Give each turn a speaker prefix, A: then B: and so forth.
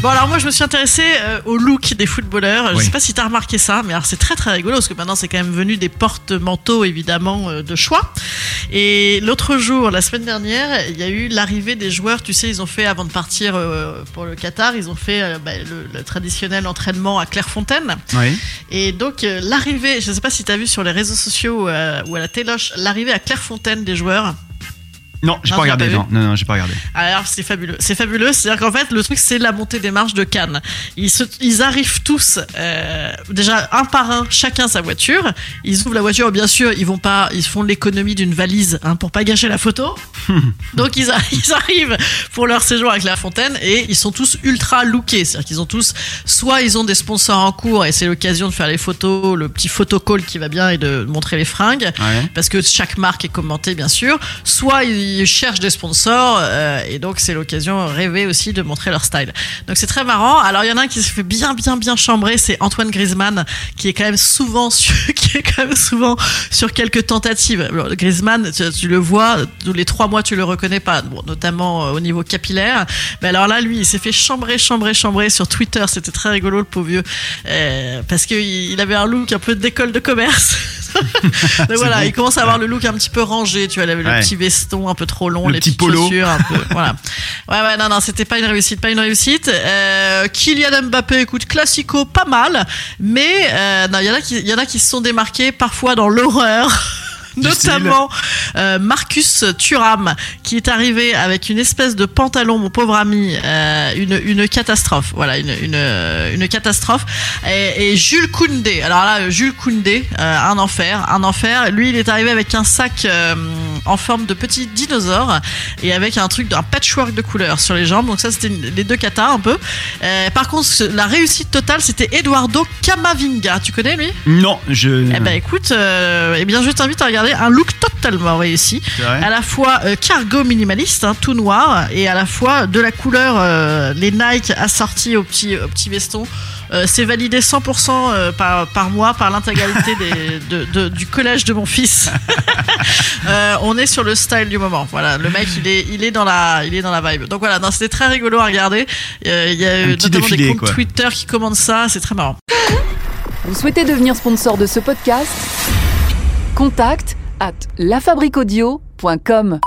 A: Bon alors moi je me suis intéressée euh, au look des footballeurs. Je
B: Oui.
A: sais pas si t'as remarqué ça, mais alors c'est très très rigolo parce que maintenant c'est quand même venu des porte-manteaux évidemment euh, de choix. Et l'autre jour, la semaine dernière, il y a eu l'arrivée des joueurs. Tu sais, ils ont fait avant de partir euh, pour le Qatar, ils ont fait euh, bah, le, le traditionnel entraînement à Clairefontaine.
B: Oui.
A: Et donc euh, l'arrivée, je sais pas si t'as vu sur les réseaux sociaux euh, ou à la téloche, l'arrivée à Clairefontaine des joueurs.
B: Non, j'ai pas regardé.
A: pas
B: Non, non, non, j'ai pas regardé.
A: Alors c'est fabuleux, c'est fabuleux. C'est-à-dire qu'en fait le truc c'est la montée des marches de Cannes. Ils, se, ils arrivent tous euh, déjà un par un, chacun sa voiture. Ils ouvrent la voiture, bien sûr, ils vont pas, ils font l'économie d'une valise hein, pour pas gâcher la photo. Donc ils, a- ils arrivent pour leur séjour avec la fontaine et ils sont tous ultra lookés. C'est-à-dire qu'ils ont tous, soit ils ont des sponsors en cours et c'est l'occasion de faire les photos, le petit photocall qui va bien et de montrer les fringues
B: Ouais.
A: parce que chaque marque est commentée bien sûr, soit ils cherchent des sponsors euh, et donc c'est l'occasion rêvée aussi de montrer leur style. Donc c'est très marrant. Alors il y en a un qui se fait bien bien bien chambrer, c'est Antoine Griezmann qui est quand même souvent sur, qui est quand même souvent sur quelques tentatives. Alors, Griezmann, tu, tu le vois tous les trois mois tu le reconnais pas, bon, notamment euh, au niveau capillaire. Mais alors là lui il s'est fait chambrer chambrer chambrer sur Twitter, c'était très rigolo le pauvre vieux euh, parce que il il avait un look un peu d'école de commerce. Donc voilà,
B: bon.
A: il commence à avoir le look un petit peu rangé, tu vois, le
B: Ouais.
A: petit veston un peu trop long,
B: Le
A: les
B: petit
A: petites
B: polo.
A: chaussures un peu, voilà. Ouais ouais, non non, c'était pas une réussite, pas une réussite. Euh, Kylian Mbappé, écoute, classico, pas mal, mais euh, non, il y en a qui il y en a qui se sont démarqués parfois dans l'horreur. Notamment euh, Marcus Thuram qui est arrivé avec une espèce de pantalon, mon pauvre ami, euh, une, une catastrophe. Voilà, une, une, une catastrophe. Et, et Jules Koundé, alors là, Jules Koundé, euh, un enfer, un enfer. Lui, il est arrivé avec un sac en forme de petit dinosaure et avec un truc, un patchwork de couleurs sur les jambes. Donc ça, c'était les deux katas un peu. Par contre, la réussite totale, c'était Eduardo Camavinga. Tu connais lui?
B: Non, je.
A: eh ben écoute, eh bien je t'invite à regarder un look totalement réussi, à la fois euh, cargo minimaliste, hein, tout noir, et à la fois de la couleur euh, les Nike assortis au petit au petit veston. Euh, c'est validé 100% euh, par, par mois par l'intégralité des- de, de- du collège de mon fils. Euh, on est sur le style du moment. Voilà, le mec il est il est dans la il est dans la vibe. Donc voilà, c'était très rigolo à regarder. Euh, Il y a euh, notamment des comptes
B: quoi.
A: Twitter qui commandent ça, c'est très marrant.
C: Vous souhaitez devenir sponsor de ce podcast? Contact à lafabriquaudio.com.